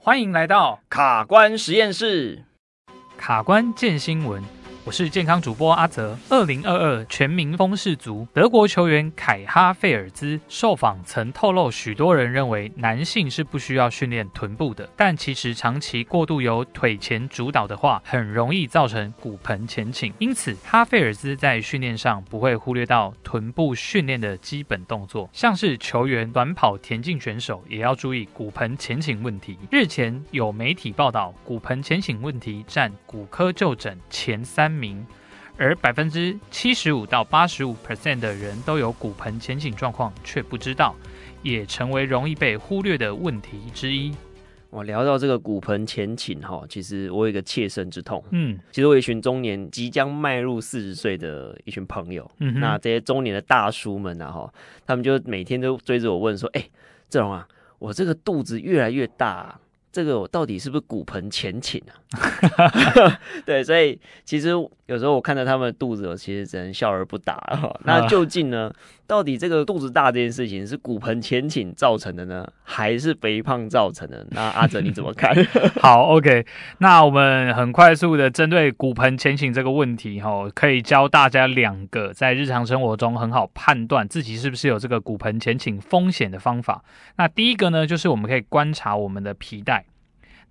欢迎来到卡关实验室，卡关见新闻。我是健康主播阿泽。二零二二全民风氏足，德国球员凯哈费尔兹受访曾透露，许多人认为男性是不需要训练臀部的，但其实长期过度由腿前主导的话，很容易造成骨盆前倾。因此，哈费尔兹在训练上不会忽略到臀部训练的基本动作，像是球员、短跑、田径选手也要注意骨盆前倾问题。日前有媒体报道，骨盆前倾问题占骨科就诊前三名，而百分之七十五到八十五 percent 的人都有骨盆前倾状况，却不知道，也成为容易被忽略的问题之一。我聊到这个骨盆前倾哈，其实我有一个切身之痛。嗯，其实我有一群中年即将迈入四十岁的一群朋友，嗯，那这些中年的大叔们啊哈，他们就每天都追着我问说：“哎、欸，志龙啊，我这个肚子越来越大、啊。”这个我到底是不是骨盆前倾啊？对，所以其实有时候我看到他们的肚子，我其实只能笑而不答。那究竟呢？到底这个肚子大这件事情是骨盆前倾造成的呢，还是肥胖造成的？那阿哲你怎么看？好，OK，那我们很快速的针对骨盆前倾这个问题，哈，可以教大家两个在日常生活中很好判断自己是不是有这个骨盆前倾风险的方法。那第一个呢，就是我们可以观察我们的皮带。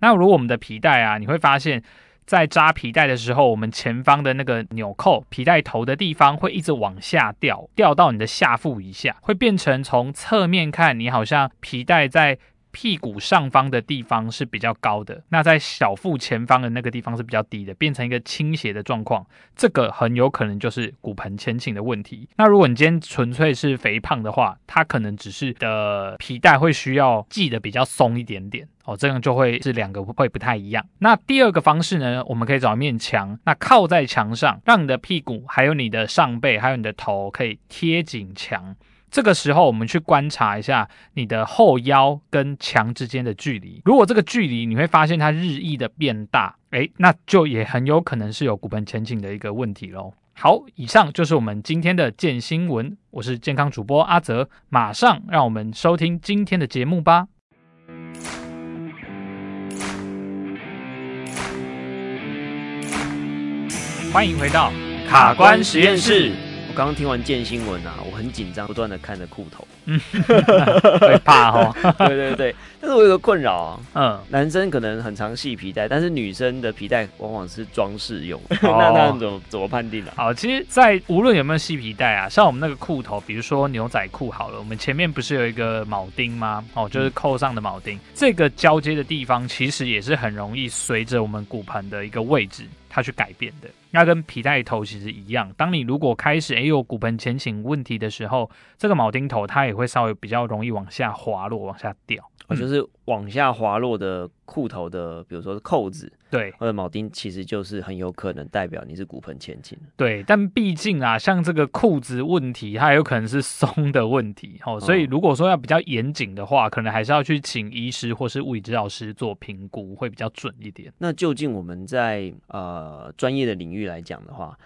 那如果我们的皮带啊，你会发现，在扎皮带的时候，我们前方的那个纽扣皮带头的地方会一直往下掉，掉到你的下腹以下，会变成从侧面看，你好像皮带在屁股上方的地方是比较高的，那在小腹前方的那个地方是比较低的，变成一个倾斜的状况，这个很有可能就是骨盆前倾的问题。那如果你今天纯粹是肥胖的话，它可能只是的皮带会需要系得比较松一点点哦，这样就会是两个会不太一样。那第二个方式呢，我们可以找一面墙，那靠在墙上，让你的屁股、还有你的上背、还有你的头可以贴紧墙。这个时候，我们去观察一下你的后腰跟墙之间的距离。如果这个距离你会发现它日益的变大，诶，那就也很有可能是有骨盆前倾的一个问题喽。好，以上就是我们今天的健新闻，我是健康主播阿泽，马上让我们收听今天的节目吧。欢迎回到卡关实验室。我刚刚听完建新闻啊，很紧张，不断的看着裤头，嗯，会怕哦。对对对，但是我有个困扰啊，嗯，男生可能很常系皮带，但是女生的皮带往往是装饰用，哦、那那怎么怎么判定呢、啊？好，其实，在无论有没有系皮带啊，像我们那个裤头，比如说牛仔裤好了，我们前面不是有一个铆钉吗？哦，就是扣上的铆钉，嗯、这个交接的地方其实也是很容易随着我们骨盆的一个位置。它去改变的，那跟皮带头其实一样。当你如果开始哎有骨盆前倾问题的时候，这个铆钉头它也会稍微比较容易往下滑落，往下掉。哦，就是往下滑落的裤头的，比如说是扣子，对，或者铆钉，其实就是很有可能代表你是骨盆前倾。对，但毕竟啊，像这个裤子问题，它有可能是松的问题，哦，所以如果说要比较严谨的话，可能还是要去请医师或是物理治疗师做评估，会比较准一点。那究竟我们在呃专业的领域来讲的话，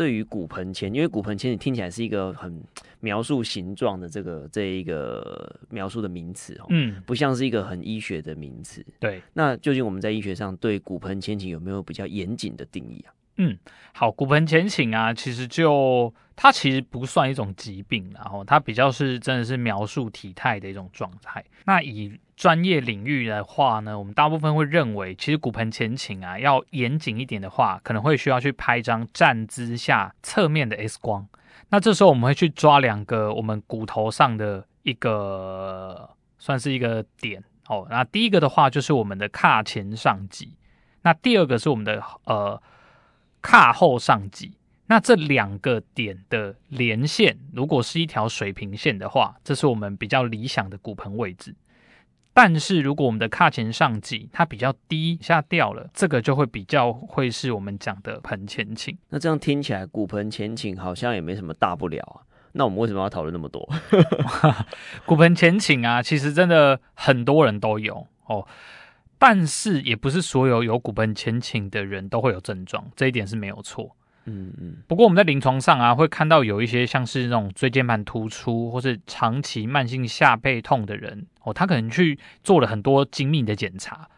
对于骨盆前，因为骨盆前你听起来是一个很描述形状的这个这一个描述的名词哦，嗯，不像是一个很医学的名词。对，那究竟我们在医学上对骨盆前倾有没有比较严谨的定义啊？嗯，好，骨盆前倾啊，其实就它其实不算一种疾病，然后它比较是真的是描述体态的一种状态。那以专业领域的话呢，我们大部分会认为，其实骨盆前倾啊，要严谨一点的话，可能会需要去拍一张站姿下侧面的 X 光。那这时候我们会去抓两个我们骨头上的一个算是一个点哦。那第一个的话就是我们的髂前上棘，那第二个是我们的呃。髂后上棘，那这两个点的连线，如果是一条水平线的话，这是我们比较理想的骨盆位置。但是如果我们的髂前上棘它比较低下掉了，这个就会比较会是我们讲的盆前倾。那这样听起来，骨盆前倾好像也没什么大不了啊。那我们为什么要讨论那么多？骨盆前倾啊，其实真的很多人都有哦。但是也不是所有有骨盆前倾的人都会有症状，这一点是没有错。嗯嗯。不过我们在临床上啊，会看到有一些像是那种椎间盘突出或是长期慢性下背痛的人哦，他可能去做了很多精密的检查，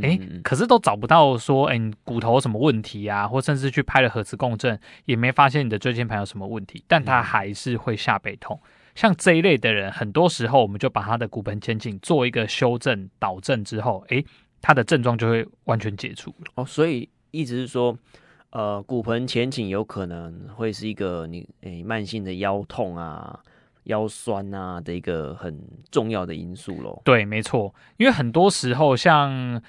哎，可是都找不到说，哎，你骨头有什么问题啊？或甚至去拍了核磁共振，也没发现你的椎间盘有什么问题，但他还是会下背痛。像这一类的人，很多时候我们就把他的骨盆前倾做一个修正导正之后，哎，他的症状就会完全解除。哦，所以意思是说，呃，骨盆前倾有可能会是一个你诶慢性的腰痛啊。腰酸啊的一个很重要的因素喽。对，没错，因为很多时候像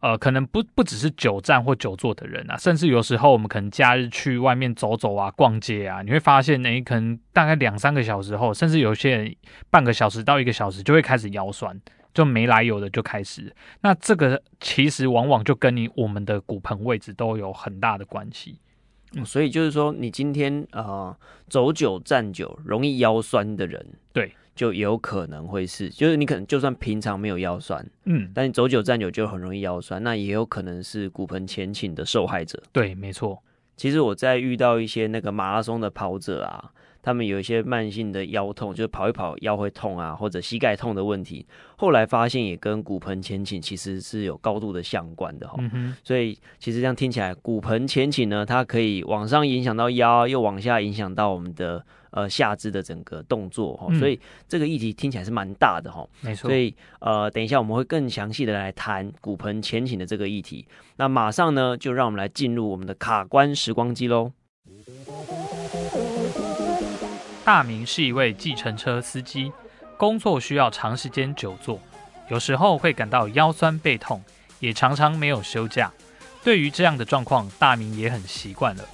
呃，可能不不只是久站或久坐的人啊，甚至有时候我们可能假日去外面走走啊、逛街啊，你会发现，哎，可能大概两三个小时后，甚至有些人半个小时到一个小时就会开始腰酸，就没来由的就开始。那这个其实往往就跟你我们的骨盆位置都有很大的关系。嗯，所以就是说，你今天呃走久站久容易腰酸的人，对，就有可能会是，就是你可能就算平常没有腰酸，嗯，但你走久站久就很容易腰酸，那也有可能是骨盆前倾的受害者。对，没错。其实我在遇到一些那个马拉松的跑者啊。他们有一些慢性的腰痛，就是跑一跑腰会痛啊，或者膝盖痛的问题。后来发现也跟骨盆前倾其实是有高度的相关的哈。嗯。所以其实这样听起来，骨盆前倾呢，它可以往上影响到腰，又往下影响到我们的呃下肢的整个动作哈。所以这个议题听起来是蛮大的哈。没错。所以呃，等一下我们会更详细的来谈骨盆前倾的这个议题。那马上呢，就让我们来进入我们的卡关时光机喽。大明是一位计程车司机，工作需要长时间久坐，有时候会感到腰酸背痛，也常常没有休假。对于这样的状况，大明也很习惯了。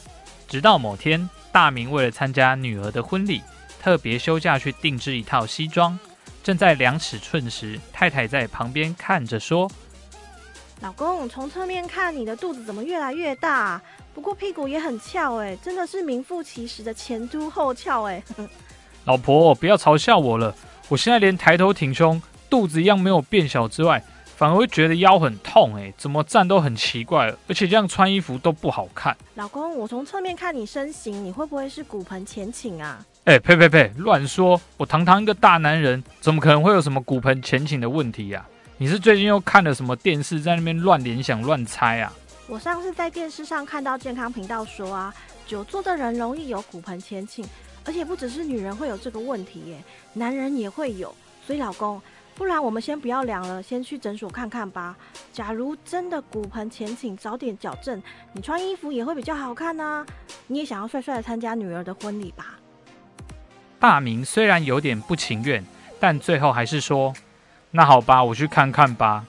直到某天，大明为了参加女儿的婚礼，特别休假去定制一套西装。正在量尺寸时，太太在旁边看着说：“老公，从侧面看你的肚子怎么越来越大？”不过屁股也很翘哎，真的是名副其实的前凸后翘哎。老婆，不要嘲笑我了，我现在连抬头挺胸，肚子一样没有变小之外，反而会觉得腰很痛哎，怎么站都很奇怪，而且这样穿衣服都不好看。老公，我从侧面看你身形，你会不会是骨盆前倾啊？哎，呸呸呸，乱说！我堂堂一个大男人，怎么可能会有什么骨盆前倾的问题呀？你是最近又看了什么电视，在那边乱联想乱猜啊？我上次在电视上看到健康频道说啊，久坐的人容易有骨盆前倾，而且不只是女人会有这个问题耶，男人也会有。所以老公，不然我们先不要量了，先去诊所看看吧。假如真的骨盆前倾，早点矫正，你穿衣服也会比较好看啊。你也想要帅帅的参加女儿的婚礼吧？大明虽然有点不情愿，但最后还是说：“那好吧，我去看看吧。”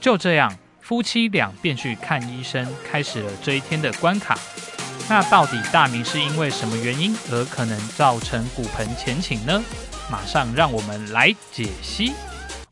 就这样。夫妻俩便去看医生，开始了这一天的关卡。那到底大明是因为什么原因而可能造成骨盆前倾呢？马上让我们来解析。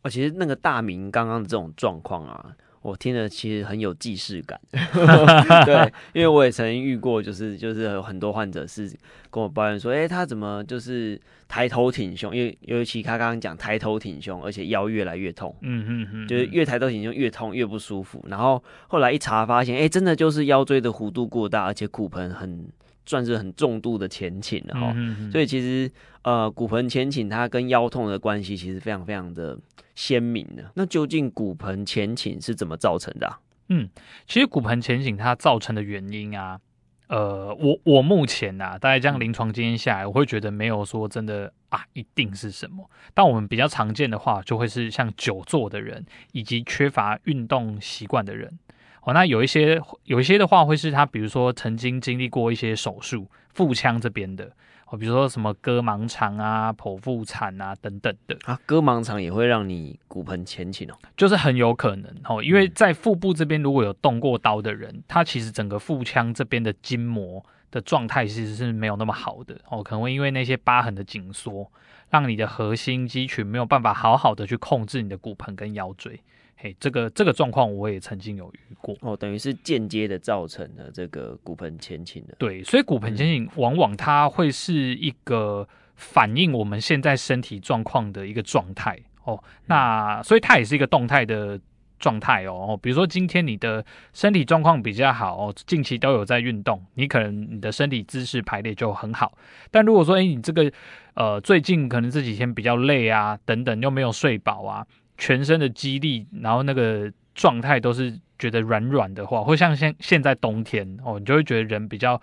哦，其实那个大明刚刚的这种状况啊。我听了其实很有既视感，对，因为我也曾经遇过，就是就是有很多患者是跟我抱怨说，哎、欸，他怎么就是抬头挺胸，因为尤其他刚刚讲抬头挺胸，而且腰越来越痛，嗯嗯嗯，就是越抬头挺胸越痛越不舒服，然后后来一查发现，哎、欸，真的就是腰椎的弧度过大，而且骨盆很算是很重度的前倾了哈，嗯嗯，所以其实呃骨盆前倾它跟腰痛的关系其实非常非常的。鲜明的，那究竟骨盆前倾是怎么造成的啊？嗯，其实骨盆前倾它造成的原因啊，呃，我我目前啊，大概这样临床经验下来，我会觉得没有说真的啊，一定是什么。但我们比较常见的话，就会是像久坐的人，以及缺乏运动习惯的人。哦，那有一些有一些的话，会是他比如说曾经经历过一些手术，腹腔这边的。哦，比如说什么割盲肠啊、剖腹产啊等等的啊，割盲肠也会让你骨盆前倾哦，就是很有可能哦，因为在腹部这边如果有动过刀的人，他其实整个腹腔这边的筋膜的状态其实是没有那么好的哦，可能会因为那些疤痕的紧缩，让你的核心肌群没有办法好好的去控制你的骨盆跟腰椎。嘿，这个这个状况我也曾经有遇过哦，等于是间接的造成了这个骨盆前倾的。对，所以骨盆前倾往往它会是一个反映我们现在身体状况的一个状态哦。那所以它也是一个动态的状态哦。比如说今天你的身体状况比较好哦，近期都有在运动，你可能你的身体姿势排列就很好。但如果说哎，你这个呃最近可能这几天比较累啊，等等，又没有睡饱啊。全身的肌力，然后那个状态都是觉得软软的话，或像现现在冬天哦，你就会觉得人比较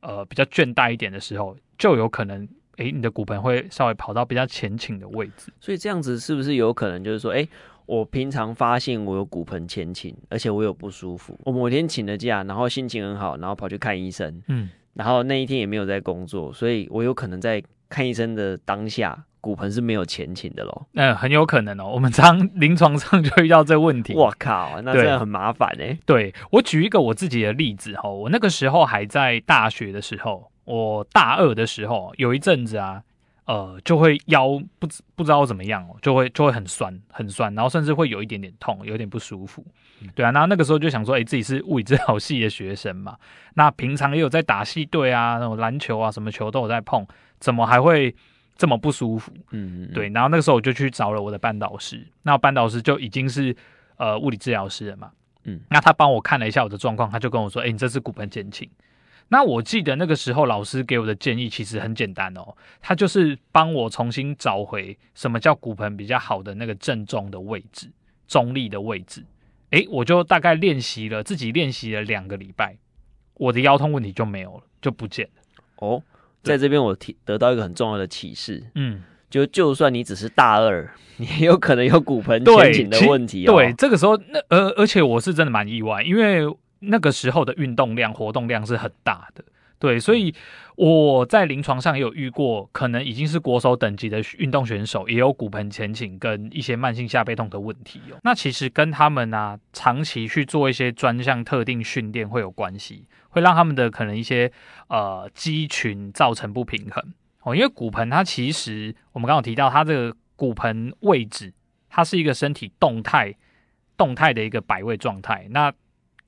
呃比较倦怠一点的时候，就有可能诶，你的骨盆会稍微跑到比较前倾的位置。所以这样子是不是有可能就是说，诶，我平常发现我有骨盆前倾，而且我有不舒服，我某天请了假，然后心情很好，然后跑去看医生，嗯，然后那一天也没有在工作，所以我有可能在看医生的当下。骨盆是没有前倾的喽，嗯，很有可能哦。我们常临床上就遇到这个问题。我靠，那真的很麻烦哎。对，我举一个我自己的例子哈，我那个时候还在大学的时候，我大二的时候有一阵子啊，呃，就会腰不知不知道怎么样哦，就会就会很酸很酸，然后甚至会有一点点痛，有点不舒服。对啊，那那个时候就想说，哎，自己是物理治疗系的学生嘛，那平常也有在打系队啊，那种篮球啊，什么球都有在碰，怎么还会？这么不舒服，嗯，嗯，对，然后那个时候我就去找了我的班导师，那班导师就已经是呃物理治疗师了嘛，嗯，那他帮我看了一下我的状况，他就跟我说，哎，你这是骨盆前倾。那我记得那个时候老师给我的建议其实很简单哦，他就是帮我重新找回什么叫骨盆比较好的那个正中的位置，中立的位置，诶，我就大概练习了自己练习了两个礼拜，我的腰痛问题就没有了，就不见了，哦。在这边，我提得到一个很重要的启示，嗯，就就算你只是大二，你也有可能有骨盆前倾的问题哦。对，这个时候，那而而且我是真的蛮意外，因为那个时候的运动量、活动量是很大的。对，所以我在临床上也有遇过，可能已经是国手等级的运动选手，也有骨盆前倾跟一些慢性下背痛的问题哦。那其实跟他们啊，长期去做一些专项特定训练会有关系，会让他们的可能一些呃肌群造成不平衡哦。因为骨盆它其实我们刚刚有提到，它这个骨盆位置，它是一个身体动态动态的一个摆位状态。那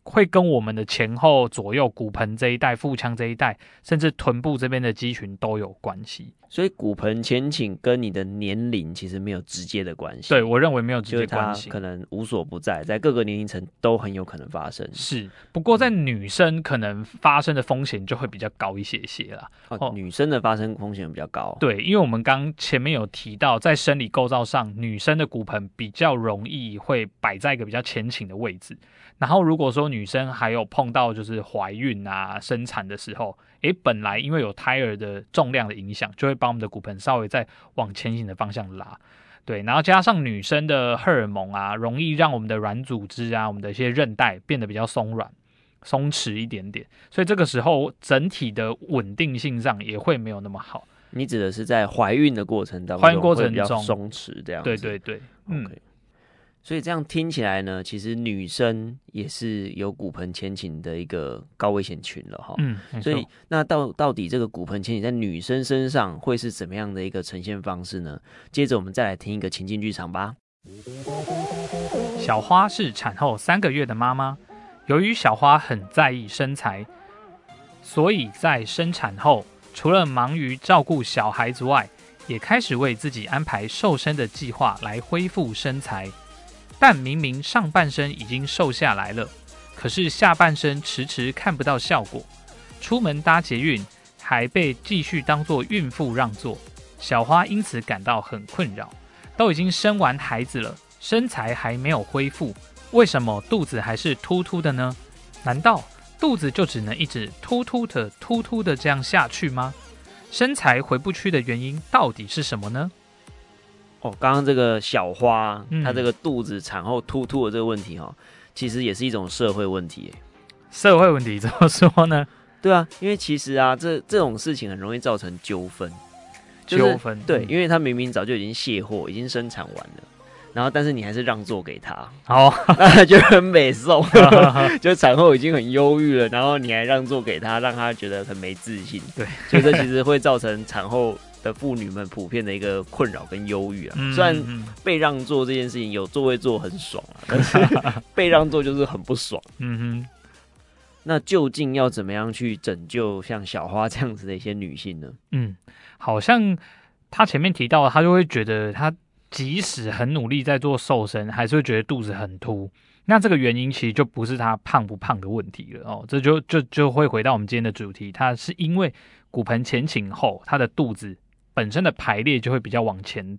会跟我们的前后左右骨盆这一带、腹腔这一带，甚至臀部这边的肌群都有关系。所以骨盆前倾跟你的年龄其实没有直接的关系。对，我认为没有直接关系，可能无所不在，在各个年龄层都很有可能发生。是，不过在女生可能发生的风险就会比较高一些些啦。哦，女生的发生风险比较高。对，因为我们刚前面有提到，在生理构造上，女生的骨盆比较容易会摆在一个比较前倾的位置。然后如果说女生还有碰到就是怀孕啊、生产的时候，诶，本来因为有胎儿的重量的影响，就会把我们的骨盆稍微再往前行的方向拉，对，然后加上女生的荷尔蒙啊，容易让我们的软组织啊、我们的一些韧带变得比较松软、松弛一点点，所以这个时候整体的稳定性上也会没有那么好。你指的是在怀孕的过程当中，怀孕过程中松弛这样？对对对，嗯。Okay. 所以这样听起来呢，其实女生也是有骨盆前倾的一个高危险群了哈。嗯，所以那到到底这个骨盆前倾在女生身上会是怎么样的一个呈现方式呢？接着我们再来听一个情境剧场吧。小花是产后三个月的妈妈，由于小花很在意身材，所以在生产后，除了忙于照顾小孩子外，也开始为自己安排瘦身的计划来恢复身材。但明明上半身已经瘦下来了，可是下半身迟迟看不到效果。出门搭捷运还被继续当作孕妇让座，小花因此感到很困扰。都已经生完孩子了，身材还没有恢复，为什么肚子还是突突的呢？难道肚子就只能一直突突的、突突的这样下去吗？身材回不去的原因到底是什么呢？哦，刚刚这个小花，嗯、她这个肚子产后突突的这个问题哈、哦，其实也是一种社会问题。社会问题怎么说呢？对啊，因为其实啊，这这种事情很容易造成纠纷。就是、纠纷对，因为他明明早就已经卸货，已经生产完了，然后但是你还是让座给他，哦，就很美送，就产后已经很忧郁了，然后你还让座给他，让他觉得很没自信。对，所以这其实会造成产后。的妇女们普遍的一个困扰跟忧郁啊，嗯、虽然被让座这件事情有座位坐很爽啊，但是被让座就是很不爽。嗯哼，那究竟要怎么样去拯救像小花这样子的一些女性呢？嗯，好像她前面提到，她就会觉得她即使很努力在做瘦身，还是会觉得肚子很凸。那这个原因其实就不是她胖不胖的问题了哦，这就就就会回到我们今天的主题，她是因为骨盆前倾后，她的肚子。本身的排列就会比较往前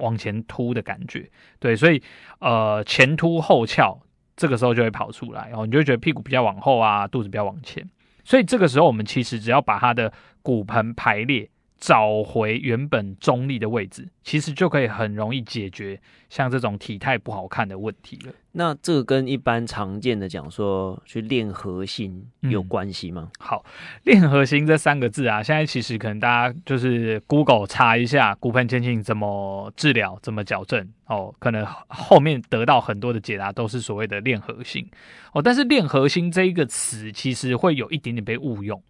往前凸的感觉，对，所以呃前凸后翘这个时候就会跑出来，然后你就会觉得屁股比较往后啊，肚子比较往前。所以这个时候，我们其实只要把它的骨盆排列。找回原本中立的位置，其实就可以很容易解决像这种体态不好看的问题了。那这个跟一般常见的讲说去练核心有关系吗？嗯、好，练核心这三个字啊，现在其实可能大家就是 Google 查一下骨盆前倾怎么治疗、怎么矫正哦，可能后面得到很多的解答都是所谓的练核心哦。但是练核心这一个词其实会有一点点被误用。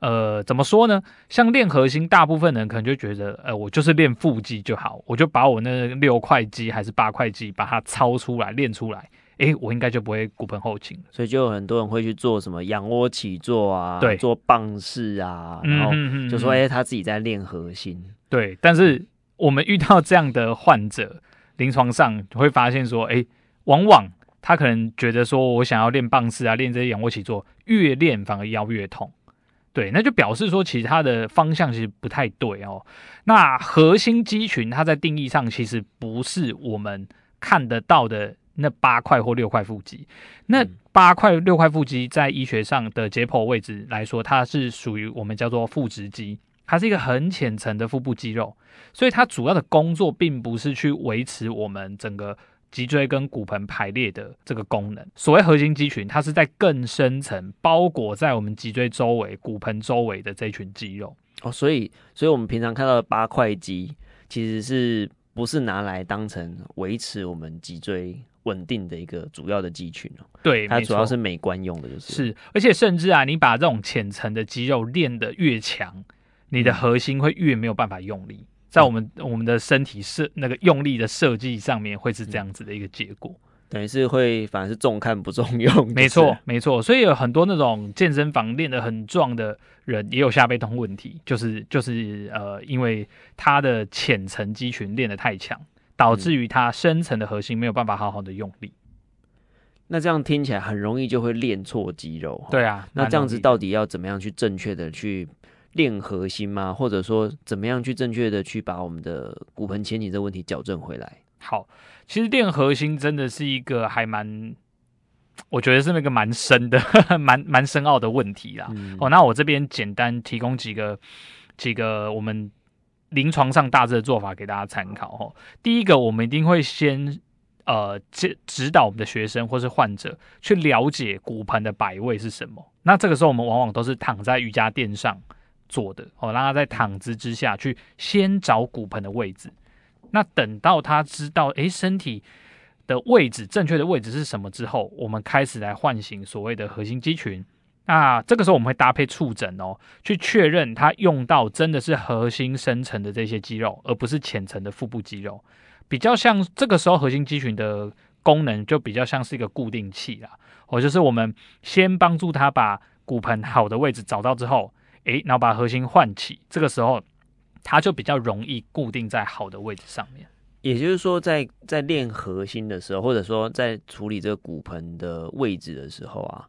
呃，怎么说呢？像练核心，大部分人可能就觉得，呃，我就是练腹肌就好，我就把我那六块肌还是八块肌把它操出来练出来，诶，我应该就不会骨盆后倾。所以就有很多人会去做什么仰卧起坐啊，对，做棒式啊，然后就说，诶，他自己在练核心。对，但是我们遇到这样的患者，临床上会发现说，诶，往往他可能觉得说我想要练棒式啊，练这些仰卧起坐，越练反而腰越痛。对，那就表示说，其实它的方向其实不太对哦。那核心肌群，它在定义上其实不是我们看得到的那八块或六块腹肌。那八块六块腹肌在医学上的解剖位置来说，它是属于我们叫做腹直肌，它是一个很浅层的腹部肌肉，所以它主要的工作并不是去维持我们整个。脊椎跟骨盆排列的这个功能，所谓核心肌群，它是在更深层包裹在我们脊椎周围、骨盆周围的这群肌肉哦。所以，所以我们平常看到的八块肌，其实是不是拿来当成维持我们脊椎稳定的一个主要的肌群哦？对，它主要是美观用的，就是是。而且，甚至啊，你把这种浅层的肌肉练得越强，你的核心会越没有办法用力。在我们我们的身体设那个用力的设计上面，会是这样子的一个结果，等于是会反而是重看不重用。没错，没错。所以有很多那种健身房练得很壮的人，也有下背痛问题，就是就是呃，因为他的浅层肌群练得太强，导致于他深层的核心没有办法好好的用力。那这样听起来很容易就会练错肌肉。对啊，那这样子到底要怎么样去正确的去？练核心吗？或者说，怎么样去正确的去把我们的骨盆前倾这个问题矫正回来？好，其实练核心真的是一个还蛮，我觉得是那个蛮深的、蛮蛮深奥的问题啦。嗯、哦，那我这边简单提供几个几个我们临床上大致的做法给大家参考。哦，第一个，我们一定会先呃指指导我们的学生或是患者去了解骨盆的摆位是什么。那这个时候，我们往往都是躺在瑜伽垫上。做的哦，让他在躺姿之下去先找骨盆的位置，那等到他知道诶身体的位置正确的位置是什么之后，我们开始来唤醒所谓的核心肌群。那这个时候我们会搭配触诊哦，去确认他用到真的是核心深层的这些肌肉，而不是浅层的腹部肌肉。比较像这个时候核心肌群的功能就比较像是一个固定器啦，哦，就是我们先帮助他把骨盆好的位置找到之后。诶，然后把核心唤起，这个时候它就比较容易固定在好的位置上面。也就是说在，在在练核心的时候，或者说在处理这个骨盆的位置的时候啊，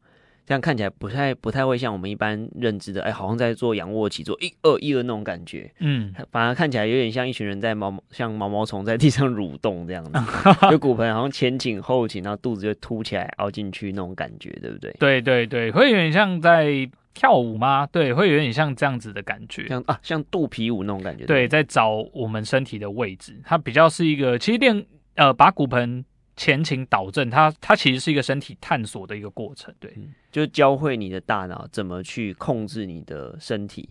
这样看起来不太不太会像我们一般认知的，哎，好像在做仰卧起坐，一二一二那种感觉。嗯，反而看起来有点像一群人在毛 像毛毛虫在地上蠕动这样子，就骨盆好像前倾后倾，然后肚子就凸起来凹进去那种感觉，对不对？对对对，会有点像在。跳舞吗？对，会有点像这样子的感觉，像啊，像肚皮舞那种感觉。对，在找我们身体的位置，它比较是一个，其实练呃把骨盆前倾导正，它它其实是一个身体探索的一个过程。对，嗯、就教会你的大脑怎么去控制你的身体。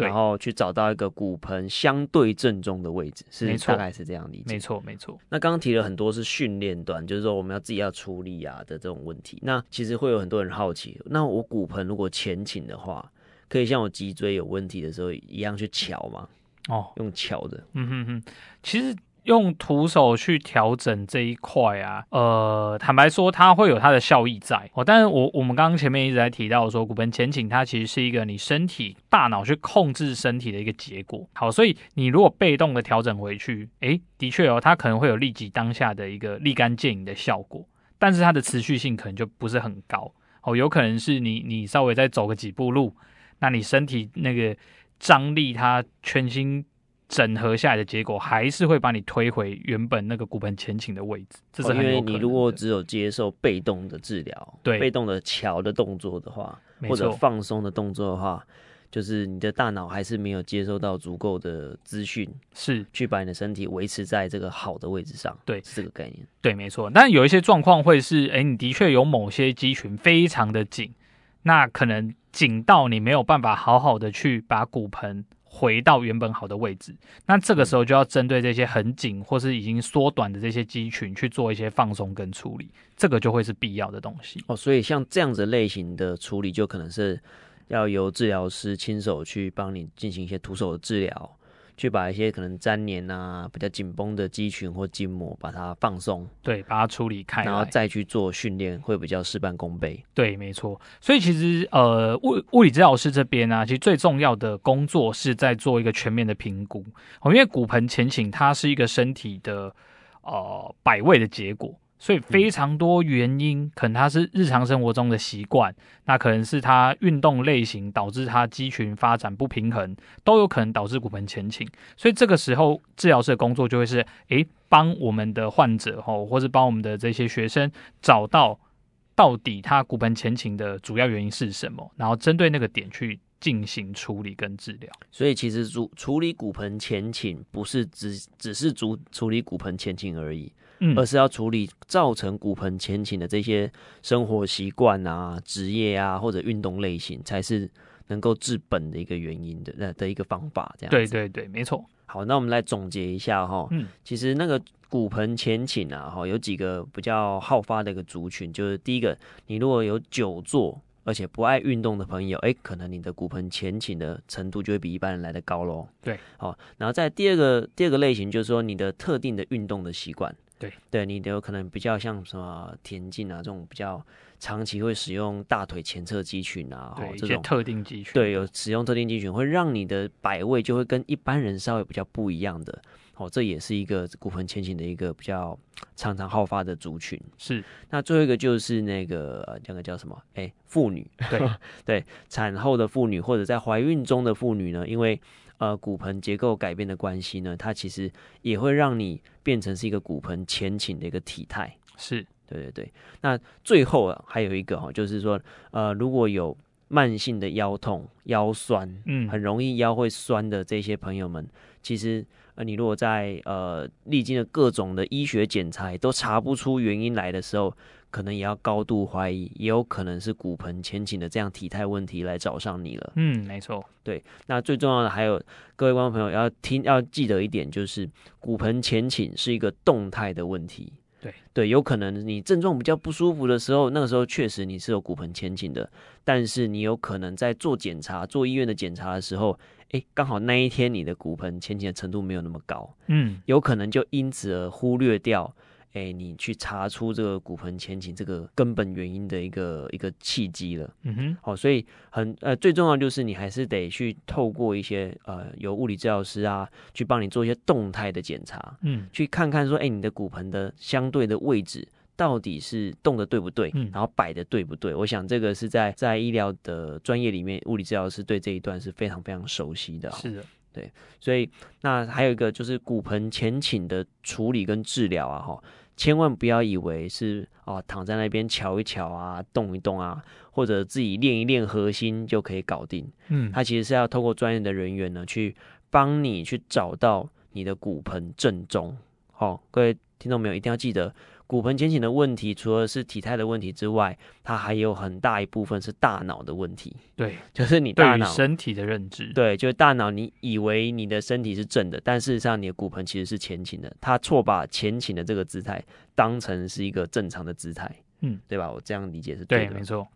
然后去找到一个骨盆相对正中的位置，是大概是这样理解。没错，没错。那刚刚提了很多是训练端，就是说我们要自己要出力啊的这种问题。那其实会有很多人好奇，那我骨盆如果前倾的话，可以像我脊椎有问题的时候一样去翘吗？哦，用翘的。嗯哼哼，其实。用徒手去调整这一块啊，呃，坦白说，它会有它的效益在哦。但是我我们刚刚前面一直在提到说，骨盆前倾它其实是一个你身体大脑去控制身体的一个结果。好，所以你如果被动的调整回去，诶，的确哦，它可能会有立即当下的一个立竿见影的效果，但是它的持续性可能就不是很高哦。有可能是你你稍微再走个几步路，那你身体那个张力它全心。整合下来的结果，还是会把你推回原本那个骨盆前倾的位置。这是很有可能的。因为你如果只有接受被动的治疗，对被动的桥的动作的话，或者放松的动作的话。就是你的大脑还是没有接收到足够的资讯，是去把你的身体维持在这个好的位置上。对，是这个概念。对，没错。但有一些状况会是，哎，你的确有某些肌群非常的紧，那可能紧到你没有办法好好的去把骨盆回到原本好的位置。那这个时候就要针对这些很紧或是已经缩短的这些肌群去做一些放松跟处理，这个就会是必要的东西。哦，所以像这样子类型的处理，就可能是。要由治疗师亲手去帮你进行一些徒手的治疗，去把一些可能粘连啊、比较紧绷的肌群或筋膜把它放松，对，把它处理开，然后再去做训练，会比较事半功倍。对，没错。所以其实呃，物物理治疗师这边呢、啊，其实最重要的工作是在做一个全面的评估。哦，因为骨盆前倾它是一个身体的呃摆位的结果。所以非常多原因，可能他是日常生活中的习惯，那可能是他运动类型导致他肌群发展不平衡，都有可能导致骨盆前倾。所以这个时候治疗师的工作就会是，诶，帮我们的患者吼，或是帮我们的这些学生找到到底他骨盆前倾的主要原因是什么，然后针对那个点去进行处理跟治疗。所以其实处处理骨盆前倾不是只只是处处理骨盆前倾而已。嗯，而是要处理造成骨盆前倾的这些生活习惯啊、职业啊或者运动类型，才是能够治本的一个原因的那的一个方法。这样子。对对对，没错。好，那我们来总结一下哈。嗯，其实那个骨盆前倾啊，哈，有几个比较好发的一个族群，就是第一个，你如果有久坐而且不爱运动的朋友，哎，可能你的骨盆前倾的程度就会比一般人来的高喽。对，好，然后在第二个第二个类型，就是说你的特定的运动的习惯。对，对你都有可能比较像什么田径啊这种比较长期会使用大腿前侧肌群啊，对，这种特定肌群，对，有使用特定肌群会让你的摆位就会跟一般人稍微比较不一样的，哦，这也是一个骨盆前倾的一个比较常常好发的族群。是，那最后一个就是那个那个叫什么？哎，妇女，对 对，产后的妇女或者在怀孕中的妇女呢，因为。呃，骨盆结构改变的关系呢，它其实也会让你变成是一个骨盆前倾的一个体态。是，对对对。那最后啊，还有一个哈，就是说，呃，如果有慢性的腰痛、腰酸，嗯，很容易腰会酸的这些朋友们，其实呃，你如果在呃历经了各种的医学检查都查不出原因来的时候，可能也要高度怀疑，也有可能是骨盆前倾的这样体态问题来找上你了。嗯，没错。对，那最重要的还有各位观众朋友要听，要记得一点，就是骨盆前倾是一个动态的问题。对对，有可能你症状比较不舒服的时候，那个时候确实你是有骨盆前倾的，但是你有可能在做检查、做医院的检查的时候，诶，刚好那一天你的骨盆前倾的程度没有那么高，嗯，有可能就因此而忽略掉。哎、欸，你去查出这个骨盆前倾这个根本原因的一个一个契机了。嗯哼，好，所以很呃最重要就是你还是得去透过一些呃有物理治疗师啊去帮你做一些动态的检查，嗯，去看看说哎、欸、你的骨盆的相对的位置到底是动的对不对，嗯，然后摆的对不对？我想这个是在在医疗的专业里面，物理治疗师对这一段是非常非常熟悉的。是的，对，所以那还有一个就是骨盆前倾的处理跟治疗啊，哈。千万不要以为是哦，躺在那边瞧一瞧啊，动一动啊，或者自己练一练核心就可以搞定。嗯，它其实是要透过专业的人员呢，去帮你去找到你的骨盆正中。好、哦，各位听众朋友一定要记得。骨盆前倾的问题，除了是体态的问题之外，它还有很大一部分是大脑的问题。对，就是你大脑身体的认知。对，就是大脑，你以为你的身体是正的，但事实上你的骨盆其实是前倾的。他错把前倾的这个姿态当成是一个正常的姿态。嗯，对吧？我这样理解是对的。对，没错。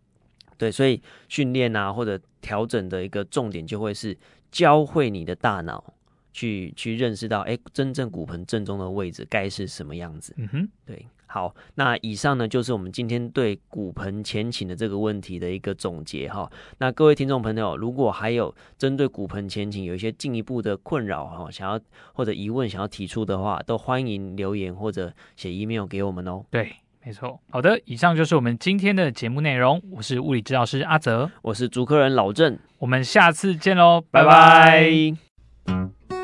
对，所以训练啊，或者调整的一个重点就会是教会你的大脑。去去认识到，哎，真正骨盆正中的位置该是什么样子？嗯哼，对，好，那以上呢就是我们今天对骨盆前倾的这个问题的一个总结哈。那各位听众朋友，如果还有针对骨盆前倾有一些进一步的困扰哈，想要或者疑问想要提出的话，都欢迎留言或者写 email 给我们哦。对，没错。好的，以上就是我们今天的节目内容。我是物理治疗师阿泽，我是主科人老郑，我们下次见喽，拜拜。拜拜。